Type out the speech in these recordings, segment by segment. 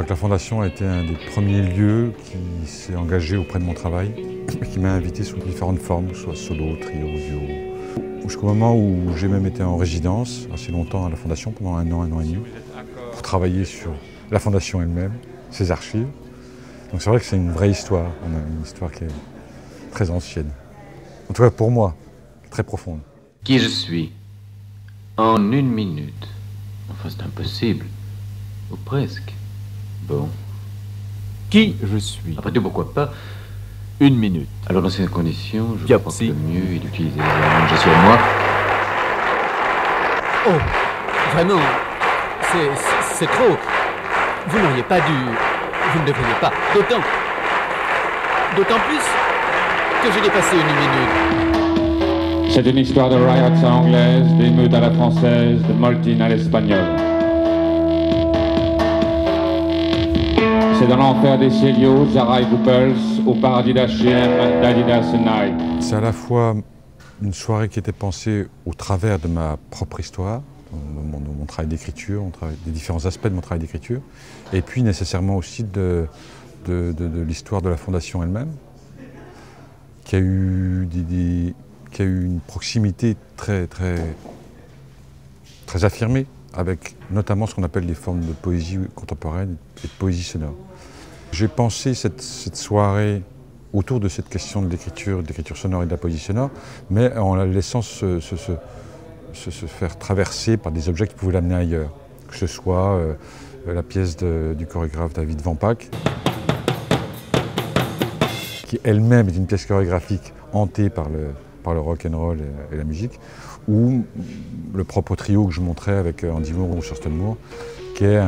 crois que la Fondation a été un des premiers lieux qui s'est engagé auprès de mon travail et qui m'a invité sous différentes formes, soit solo, trio, duo. Jusqu'au moment où j'ai même été en résidence assez longtemps à la Fondation, pendant un an, un an et demi, pour travailler sur la Fondation elle-même, ses archives. Donc c'est vrai que c'est une vraie histoire, une histoire qui est très ancienne. En tout cas pour moi, très profonde. Qui je suis? En une minute. Enfin c'est impossible. Ou presque. Bon. Qui je suis? Après tout, pourquoi pas? Une minute. Alors dans ces conditions, je Yep, crois que le mieux est d'utiliser la langue je suis à moi. Oh, vraiment, c'est- trop. Vous n'auriez pas dû. Vous ne devriez pas. D'autant. D'autant plus que j'ai dépassé une minute. C'est une histoire de riots anglaise, d'émeutes à la française, de moltines à l'espagnole. C'est dans l'enfer des Célios, Zara et Goupels, au paradis d'H&M, d'Adidas et Nike. C'est à la fois une soirée qui était pensée au travers de ma propre histoire, de mon, travail d'écriture, des différents aspects de mon travail d'écriture, et puis nécessairement aussi de, l'histoire de la Fondation elle-même, qui a eu, qui a eu une proximité très, très, très affirmée, avec notamment ce qu'on appelle les formes de poésie contemporaine et de poésie sonore. J'ai pensé cette, soirée autour de cette question de l'écriture, de sonore et de la poésie sonore, mais en la laissant se, faire traverser par des objets qui pouvaient l'amener ailleurs. Que ce soit euh, la pièce du chorégraphe David Van qui elle-même est une pièce chorégraphique hantée par le, par rock and roll et la musique, ou le propre trio que je montrais avec euh, Andy Moore ou Thurston Moore, qui est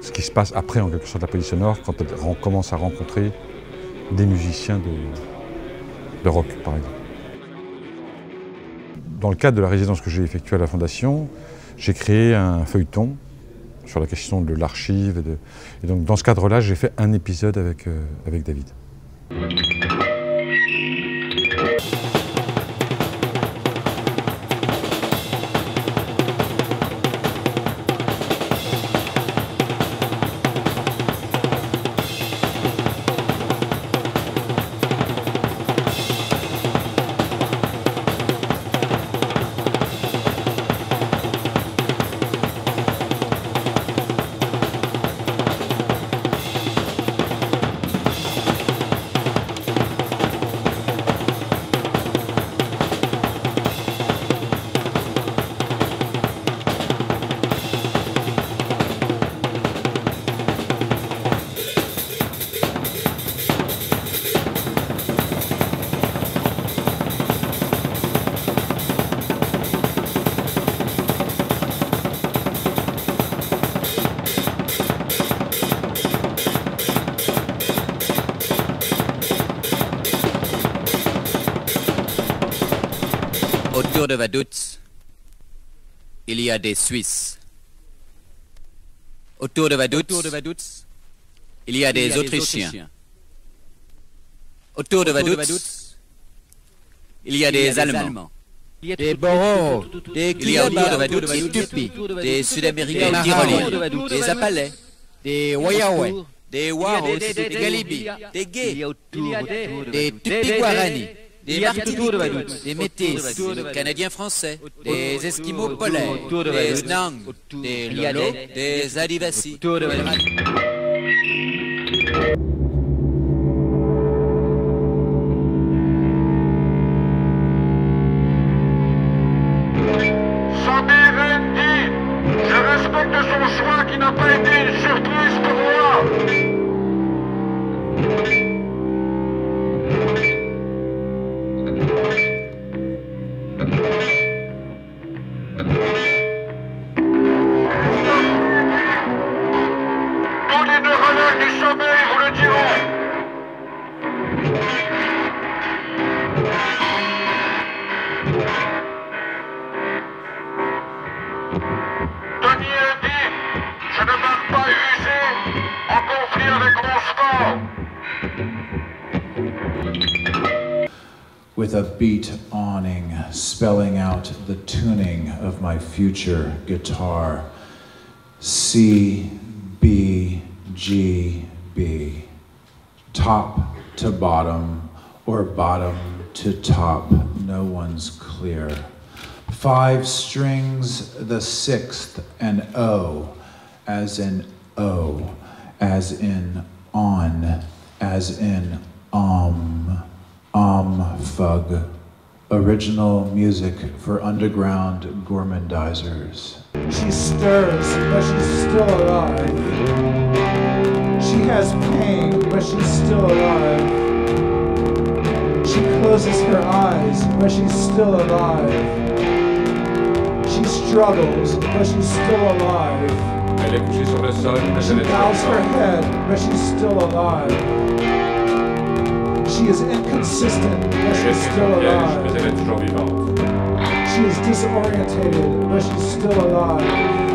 ce qui se passe après en quelque sorte la poésie sonore quand on commence à rencontrer des musiciens de, rock par exemple. Dans le cadre de la résidence que j'ai effectuée à la Fondation, j'ai créé un feuilleton sur la question de l'archive. Et, et donc dans ce cadre-là, j'ai fait un épisode avec, euh, avec David. Autour de Vaduz, il y a des Suisses. Autour de Vaduz, il y a des Autrichiens. Autour de Vaduz, il y a des Allemands. Des Boros, des y a Vaduz des Tupis, des Sud-Américains des tyroliens, des Apalais, des Wayaway, des Waros, des Galibis, des Gays, des Tupi-Guarani, des Martiniquais, des Métis, des Canadiens français, des Esquimaux polaires, des Snang, des Lolo, des Adivasi. Rendi, je respecte son choix qui n'a pas with a beat awning spelling out the tuning of my future guitar. C, B, G, B. Top to bottom or bottom to top, no one's clear. Five strings, the sixth, and O, as in O, as in on, as in um, um, fug. Original music for underground gourmandizers. She stirs, but she's still alive. She has pain, but she's still alive. She closes her eyes, but she's still alive. Struggles, but she's still alive. Elle est couchée sur le sol, mais She elle bows her head, but she's still alive. She is inconsistent, but she's still alive. She is disorientated, but she's still alive.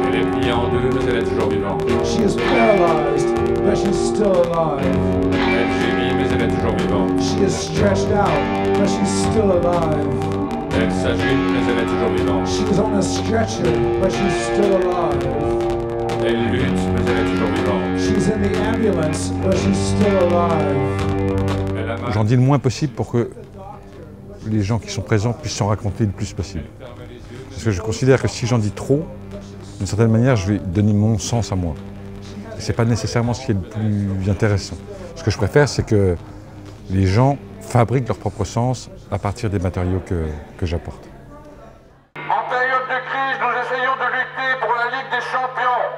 Elle est pliée en deux, mais elle est toujours vivante. She is paralyzed, but she's still alive. Elle gémit, mais elle est toujours vivante. She is stretched out, but she's still alive. Elle s'agite, mais elle. She on a stretcher, but she's still alive. Elle lutte, mais elle est toujours vivante. She's in the ambulance, but she's still alive. J'en dis le moins possible pour que les gens qui sont présents puissent s'en raconter le plus possible. Parce que je considère que si j'en dis trop, d'une certaine manière, je vais donner mon sens à moi. Et ce n'est pas nécessairement ce qui est le plus intéressant. Ce que je préfère, c'est que les gens fabriquent leur propre sens à partir des matériaux que, que j'apporte. Nous essayons de lutter pour la Ligue des Champions.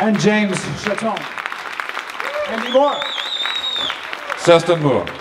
And James Chaton. Andy Moore. Thurston Moore.